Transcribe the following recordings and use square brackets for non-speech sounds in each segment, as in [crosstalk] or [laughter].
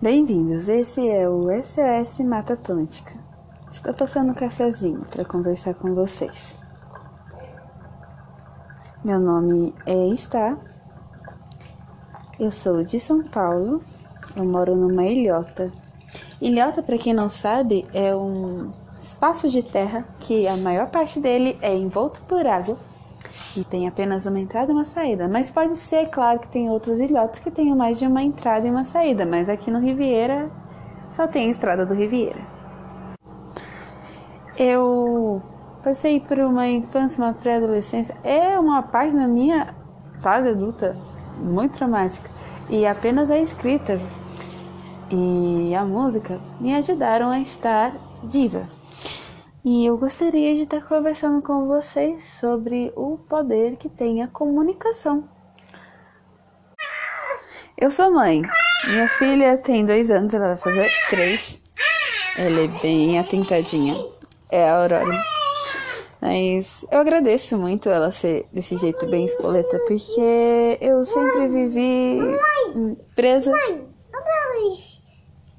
Bem-vindos, esse é o SOS Mata Atlântica. Estou passando um cafezinho para conversar com vocês. Meu nome é Está. Eu sou de São Paulo. Eu moro numa ilhota. Ilhota, para quem não sabe, é um espaço de terra que a maior parte dele é envolto por água e tem apenas uma entrada e uma saída. Mas pode ser, claro, que tem outros ilhotes que tenham mais de uma entrada e uma saída. Mas aqui no Riviera só tem a estrada do Riviera. Eu passei por uma infância, uma pré-adolescência. É uma parte da minha fase adulta muito traumática. E apenas a escrita e a música me ajudaram a estar viva. E eu gostaria de estar conversando com vocês sobre o poder que tem a comunicação. Eu sou mãe. Minha filha tem dois anos, ela vai fazer três. Ela é bem atentadinha. É a Aurora. Mas eu agradeço muito ela ser desse jeito bem espoleta, porque eu sempre vivi presa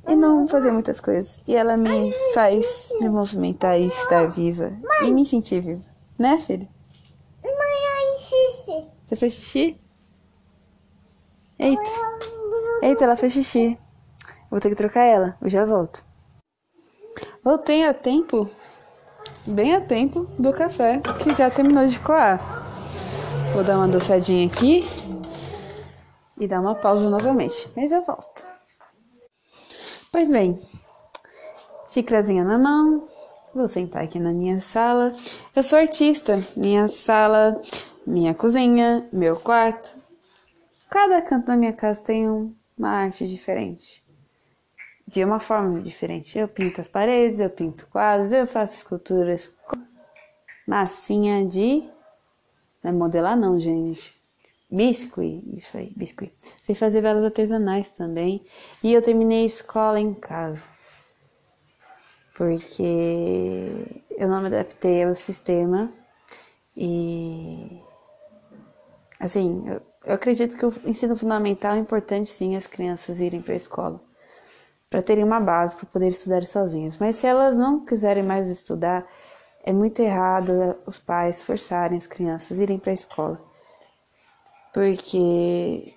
e não fazer muitas coisas. E ela me faz me movimentar e estar viva. E me sentir viva. Né, filha? Você fez xixi? Eita. Eita, ela fez xixi. Vou ter que trocar ela. Eu já volto. Voltei a tempo. Bem a tempo do café que já terminou de coar. Vou dar uma doçadinha aqui e dar uma pausa novamente. Mas eu volto. Pois bem, xícarazinha na mão, vou sentar aqui na minha sala. Eu sou artista, minha sala, minha cozinha, meu quarto. Cada canto da minha casa tem uma arte diferente, de uma forma diferente. Eu pinto as paredes, eu pinto quadros, eu faço esculturas massinha de. Não é modelar, não, gente biscuit, isso aí, biscuit. Sei fazer velas artesanais também. E eu terminei a escola em casa. Porque eu não me adaptei ao sistema. E. Assim, eu, eu acredito que o ensino fundamental é importante sim as crianças irem para a escola. Para terem uma base para poder estudar sozinhas. Mas se elas não quiserem mais estudar, é muito errado os pais forçarem as crianças a irem para a escola porque.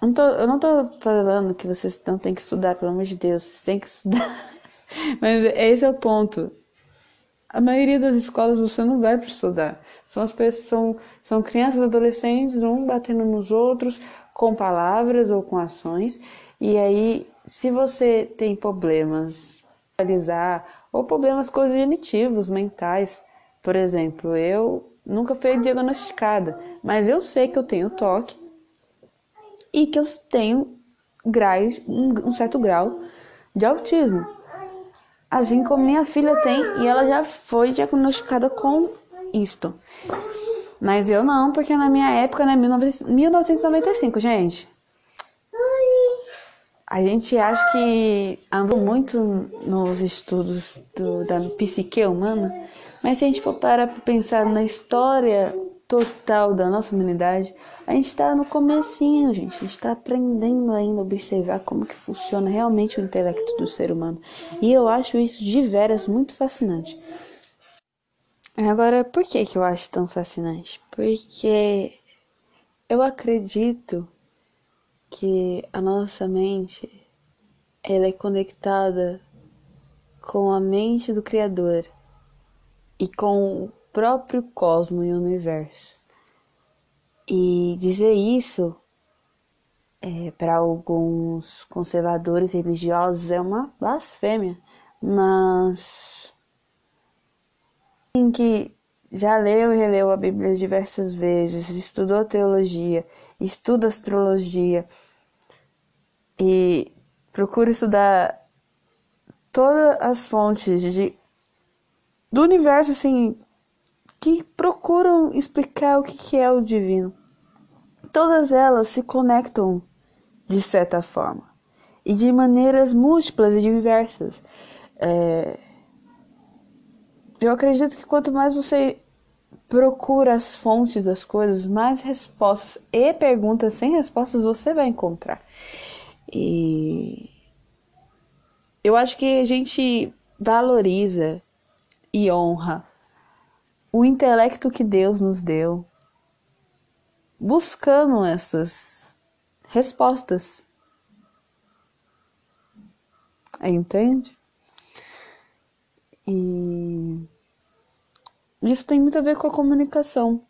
Eu não, tô, eu não tô falando que vocês não têm que estudar, pelo amor de Deus, vocês têm que estudar. [laughs] Mas esse é o ponto. A maioria das escolas você não vai para estudar. São as pessoas, são, são crianças, adolescentes, um batendo nos outros com palavras ou com ações. E aí, se você tem problemas realizar ou problemas cognitivos, mentais, por exemplo, eu nunca fui diagnosticada, mas eu sei que eu tenho toque e que eu tenho um certo grau de autismo. Assim como minha filha tem e ela já foi diagnosticada com isto. Mas eu não, porque na minha época, né, 1995, gente. A gente acha que andou muito nos estudos do, da psique humana, mas se a gente for parar para pensar na história total da nossa humanidade, a gente está no comecinho, gente. A gente está aprendendo ainda a observar como que funciona realmente o intelecto do ser humano. E eu acho isso de veras muito fascinante. Agora, por que, que eu acho tão fascinante? Porque eu acredito que a nossa mente ela é conectada com a mente do Criador e com o próprio cosmo e universo. E dizer isso é, para alguns conservadores religiosos é uma blasfêmia, mas quem que já leu e releu a Bíblia diversas vezes, estudou teologia, estuda astrologia e procura estudar todas as fontes de do universo, assim, que procuram explicar o que é o divino. Todas elas se conectam de certa forma e de maneiras múltiplas e diversas. É... Eu acredito que quanto mais você procura as fontes das coisas, mais respostas e perguntas sem respostas você vai encontrar. E eu acho que a gente valoriza e honra o intelecto que Deus nos deu, buscando essas respostas. Entende? E isso tem muito a ver com a comunicação.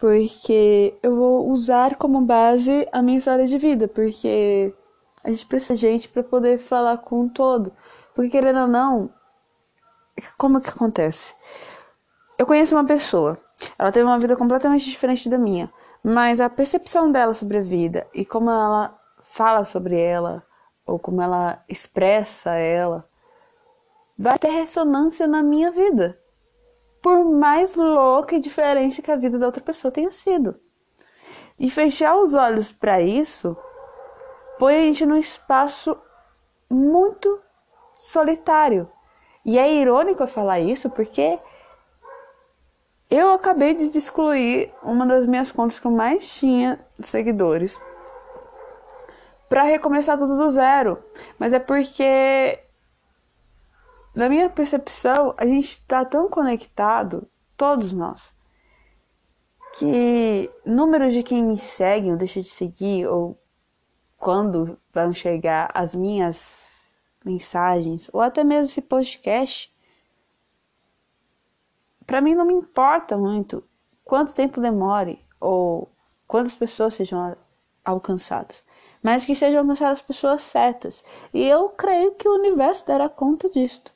Porque eu vou usar como base a minha história de vida, porque a gente precisa de gente para poder falar com um todo. Porque querendo ou não, como que acontece? Eu conheço uma pessoa, ela teve uma vida completamente diferente da minha, mas a percepção dela sobre a vida e como ela fala sobre ela, ou como ela expressa ela, vai ter ressonância na minha vida. Por mais louca e diferente que a vida da outra pessoa tenha sido. E fechar os olhos para isso põe a gente num espaço muito solitário. E é irônico eu falar isso porque eu acabei de excluir uma das minhas contas que eu mais tinha seguidores para recomeçar tudo do zero. Mas é porque na minha percepção, a gente está tão conectado, todos nós, que números de quem me segue ou deixa de seguir, ou quando vão chegar as minhas mensagens, ou até mesmo esse podcast, para mim não me importa muito quanto tempo demore ou quantas pessoas sejam alcançadas, mas que sejam alcançadas pessoas certas. E eu creio que o universo dará conta disto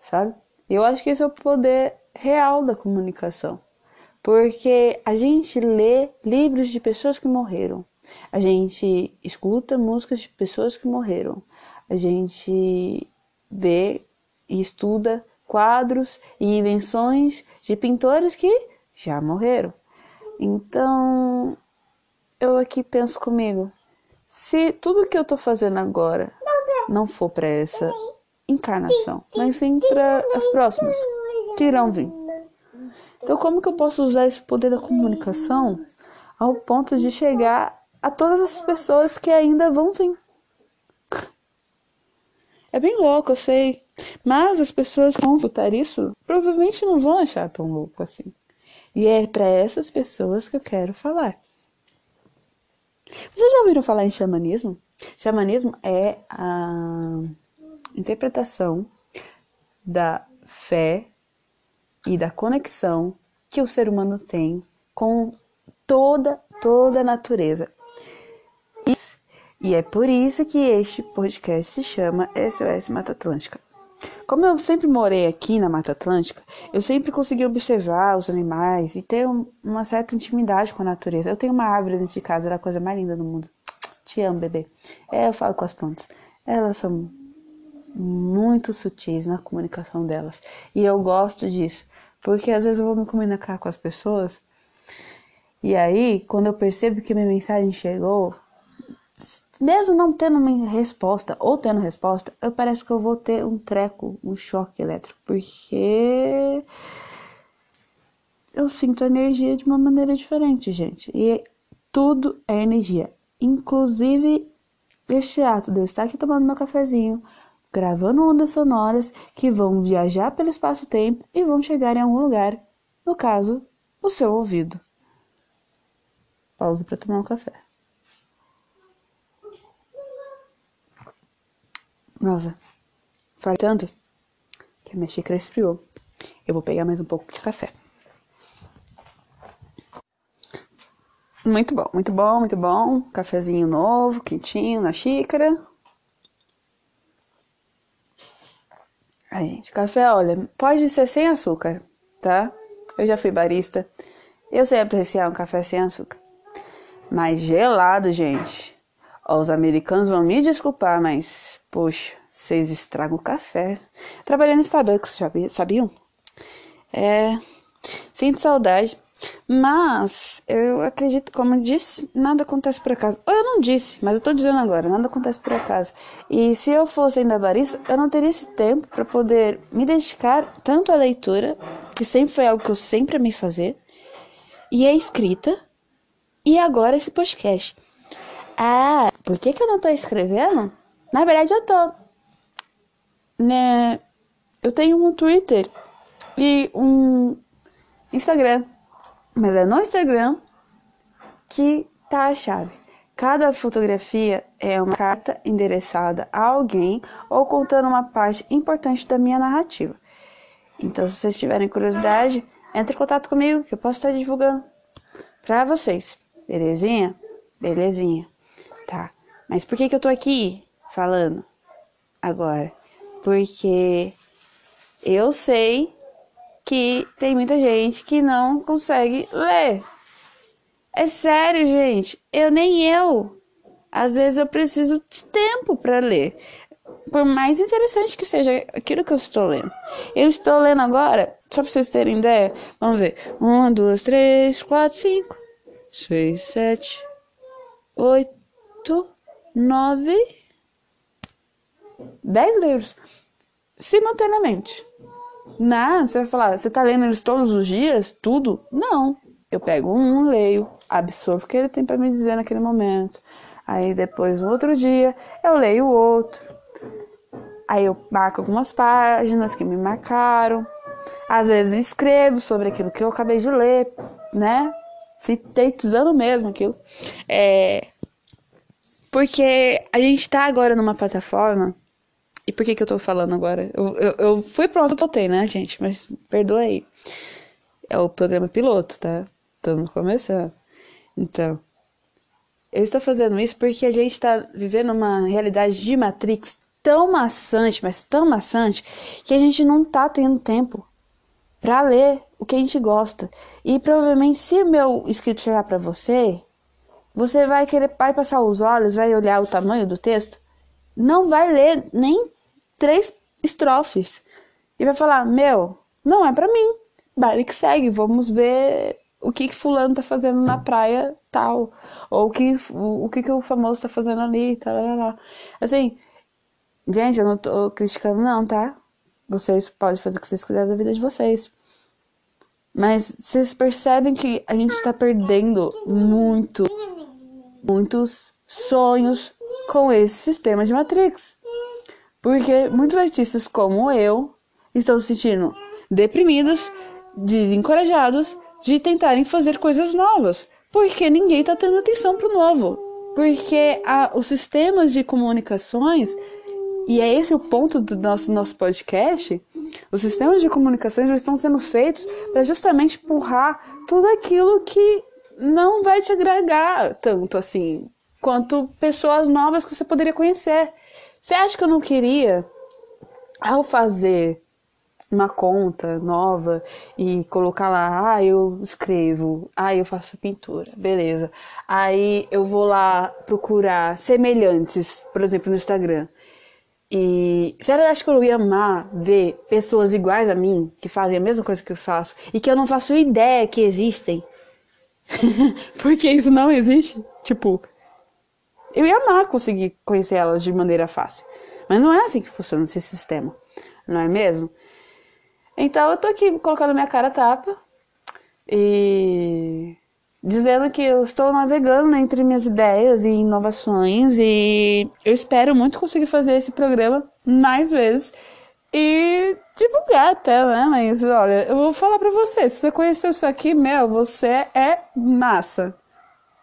sabe? Eu acho que esse é o poder real da comunicação. Porque a gente lê livros de pessoas que morreram. A gente escuta músicas de pessoas que morreram. A gente vê e estuda quadros e invenções de pintores que já morreram. Então, eu aqui penso comigo, se tudo que eu tô fazendo agora não for para essa encarnação, mas sim para as próximas que irão vir. Então, como que eu posso usar esse poder da comunicação ao ponto de chegar a todas as pessoas que ainda vão vir? É bem louco, eu sei. Mas as pessoas que vão votar isso provavelmente não vão achar tão louco assim. E é para essas pessoas que eu quero falar. Vocês já ouviram falar em xamanismo? Xamanismo é a interpretação da fé e da conexão que o ser humano tem com toda, toda a natureza. E é por isso que este podcast se chama SOS Mata Atlântica. Como eu sempre morei aqui na Mata Atlântica, eu sempre consegui observar os animais e ter uma certa intimidade com a natureza. Eu tenho uma árvore dentro de casa, é a coisa mais linda do mundo. Te amo, bebê. É, eu falo com as plantas. Elas são muito sutis na comunicação delas. E eu gosto disso, porque às vezes eu vou me comunicar com as pessoas e aí, quando eu percebo que minha mensagem chegou, mesmo não tendo uma resposta ou tendo resposta, eu parece que eu vou ter um treco, um choque elétrico, porque eu sinto a energia de uma maneira diferente, gente. E tudo é energia, inclusive este ato de eu estar aqui tomando meu cafezinho, gravando ondas sonoras que vão viajar pelo espaço-tempo e vão chegar em algum lugar, no caso, o seu ouvido. Pausa para tomar um café. Nossa, faz tanto que a minha xícara esfriou. Eu vou pegar mais um pouco de café. Muito bom, muito bom, muito bom. Cafezinho novo, quentinho na xícara. Ai, gente, café, olha, pode ser sem açúcar, tá? Eu já fui barista. Eu sei apreciar um café sem açúcar. Mas gelado, gente. Ó, os americanos vão me desculpar, mas, poxa, vocês estragam o café. Trabalhando em Starbucks, sabiam? É. Sinto saudade. Mas eu acredito, como eu disse, nada acontece por acaso. Ou eu não disse, mas eu tô dizendo agora, nada acontece por acaso. E se eu fosse ainda barista, eu não teria esse tempo para poder me dedicar tanto à leitura, que sempre foi algo que eu sempre amei fazer, e à escrita, e agora esse podcast. Ah, por que, que eu não tô escrevendo? Na verdade, eu tô. Né? Eu tenho um Twitter e um Instagram. Mas é no Instagram que tá a chave. Cada fotografia é uma carta endereçada a alguém ou contando uma parte importante da minha narrativa. Então, se vocês tiverem curiosidade, entre em contato comigo que eu posso estar divulgando para vocês. Belezinha? Belezinha. Tá. Mas por que, que eu tô aqui falando agora? Porque eu sei que tem muita gente que não consegue ler. É sério, gente. Eu nem eu. Às vezes eu preciso de tempo para ler. Por mais interessante que seja aquilo que eu estou lendo. Eu estou lendo agora, só para vocês terem ideia. Vamos ver. Um, duas, três, quatro, cinco, seis, sete, oito, nove, dez livros simultaneamente. Não, você vai falar, você tá lendo eles todos os dias? Tudo? Não. Eu pego um, leio, absorvo o que ele tem para me dizer naquele momento. Aí depois, no outro dia, eu leio o outro. Aí eu marco algumas páginas que me marcaram. Às vezes escrevo sobre aquilo que eu acabei de ler, né? Sintetizando mesmo aquilo. É... Porque a gente tá agora numa plataforma. E por que que eu tô falando agora? Eu, eu, eu fui pronto, totei, né, gente? Mas perdoa aí. É o programa piloto, tá? Estamos começando. Então, eu estou fazendo isso porque a gente está vivendo uma realidade de Matrix tão maçante, mas tão maçante, que a gente não tá tendo tempo para ler o que a gente gosta. E provavelmente, se meu escrito chegar para você, você vai querer vai passar os olhos, vai olhar o tamanho do texto, não vai ler nem três estrofes e vai falar: Meu, não é para mim. Baile que segue, vamos ver o que que fulano tá fazendo na praia tal, ou o que o, que que o famoso tá fazendo ali, tal. Assim, gente, eu não tô criticando não, tá? Vocês podem fazer o que vocês quiserem da vida de vocês. Mas vocês percebem que a gente está perdendo muito, muitos sonhos com esse sistema de Matrix. Porque muitos artistas como eu estão se sentindo deprimidos, desencorajados de tentarem fazer coisas novas, porque ninguém está tendo atenção para o novo. Porque a, os sistemas de comunicações, e é esse o ponto do nosso, nosso podcast, os sistemas de comunicações já estão sendo feitos para justamente empurrar tudo aquilo que não vai te agregar tanto assim, quanto pessoas novas que você poderia conhecer. Você acha que eu não queria, ao fazer uma conta nova e colocar lá, ah, eu escrevo, ah, eu faço pintura, beleza. Aí eu vou lá procurar semelhantes, por exemplo, no Instagram. E sério, eu acho que eu ia amar ver pessoas iguais a mim, que fazem a mesma coisa que eu faço, e que eu não faço ideia que existem. [laughs] Porque isso não existe. Tipo, eu ia amar conseguir conhecer elas de maneira fácil. Mas não é assim que funciona esse sistema, não é mesmo? Então eu tô aqui colocando minha cara tapa e dizendo que eu estou navegando entre minhas ideias e inovações e eu espero muito conseguir fazer esse programa mais vezes e divulgar até, né? Mas olha, eu vou falar pra você, se você conheceu isso aqui, meu, você é massa.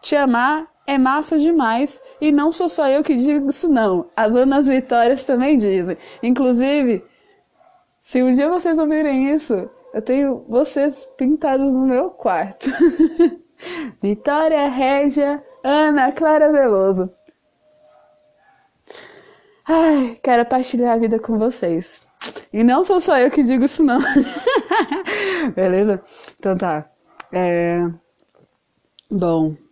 Te amar é massa demais e não sou só eu que digo isso não. As Anas Vitórias também dizem. Inclusive, se um dia vocês ouvirem isso, eu tenho vocês pintados no meu quarto. [laughs] Vitória Régia Ana Clara Veloso. Ai, quero partilhar a vida com vocês. E não sou só eu que digo isso, não. [laughs] Beleza? Então tá. É... Bom.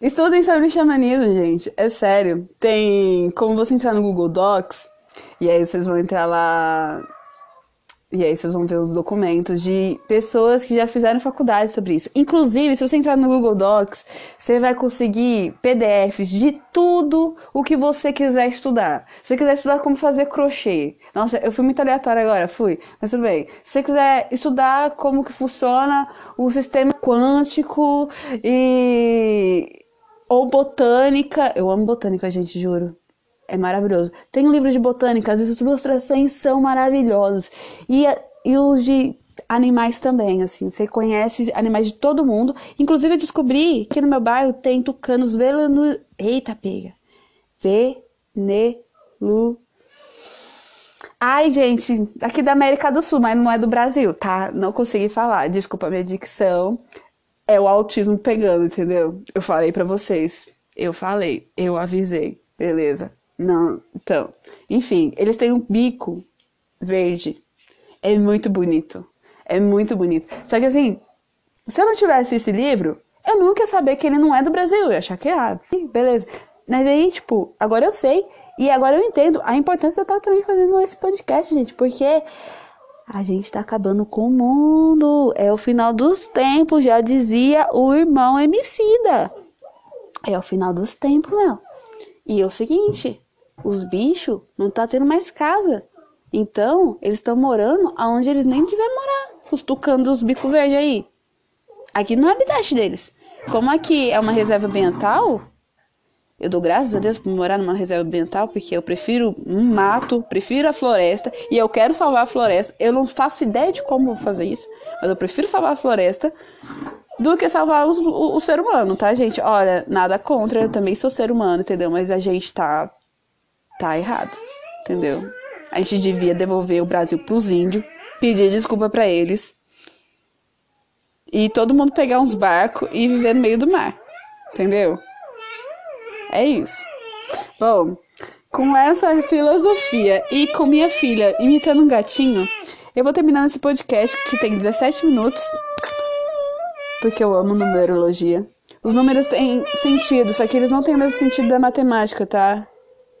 Estudem sobre xamanismo, gente. É sério. Tem como você entrar no Google Docs e aí vocês vão entrar lá. E aí vocês vão ver os documentos de pessoas que já fizeram faculdade sobre isso. Inclusive, se você entrar no Google Docs, você vai conseguir PDFs de tudo o que você quiser estudar. Se você quiser estudar como fazer crochê. Nossa, eu fui muito aleatória agora, fui. Mas tudo bem. Se você quiser estudar como que funciona o sistema quântico e Ou botânica. Eu amo botânica, gente, juro. É maravilhoso. Tem um livro de botânica, as ilustrações são maravilhosos. E, e os de animais também, assim. Você conhece animais de todo mundo. Inclusive, eu descobri que no meu bairro tem tucanos velenu... Eita, pega. Venelu... Ai, gente, aqui da América do Sul, mas não é do Brasil, tá? Não consegui falar. Desculpa a minha dicção. É o autismo pegando, entendeu? Eu falei para vocês. Eu falei, eu avisei. Beleza. Não, então, enfim, eles têm um bico verde. É muito bonito. É muito bonito. Só que assim, se eu não tivesse esse livro, eu nunca ia saber que ele não é do Brasil. Eu ia achar que é. Beleza. Mas aí, tipo, agora eu sei. E agora eu entendo a importância de eu estar também fazendo esse podcast, gente. Porque a gente tá acabando com o mundo. É o final dos tempos, já dizia o irmão Emicida. É o final dos tempos, meu. E é o seguinte, os bichos não tá tendo mais casa. Então, eles estão morando aonde eles nem devem morar. Os tucanos dos bico verde aí. Aqui não é habitat deles. Como aqui é uma reserva ambiental, eu dou graças a Deus por morar numa reserva ambiental, porque eu prefiro um mato, prefiro a floresta, e eu quero salvar a floresta. Eu não faço ideia de como fazer isso, mas eu prefiro salvar a floresta do que salvar os, o, o, ser humano, tá, gente? Olha, nada contra, eu também sou ser humano, entendeu? Mas a gente tá, tá errado, entendeu? A gente devia devolver o Brasil pros índios, pedir desculpa para eles, e todo mundo pegar uns barcos e viver no meio do mar, entendeu? É isso. Bom, com essa filosofia e com minha filha imitando um gatinho, eu vou terminando esse podcast que tem 17 minutos, porque eu amo numerologia. Os números têm sentido, só que eles não têm o mesmo sentido da matemática, tá?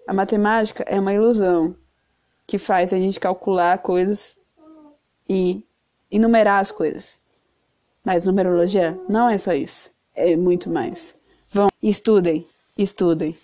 A matemática é uma ilusão que faz a gente calcular coisas e enumerar as coisas. Mas numerologia não é só isso, é muito mais. Vão, estudem. Estudem.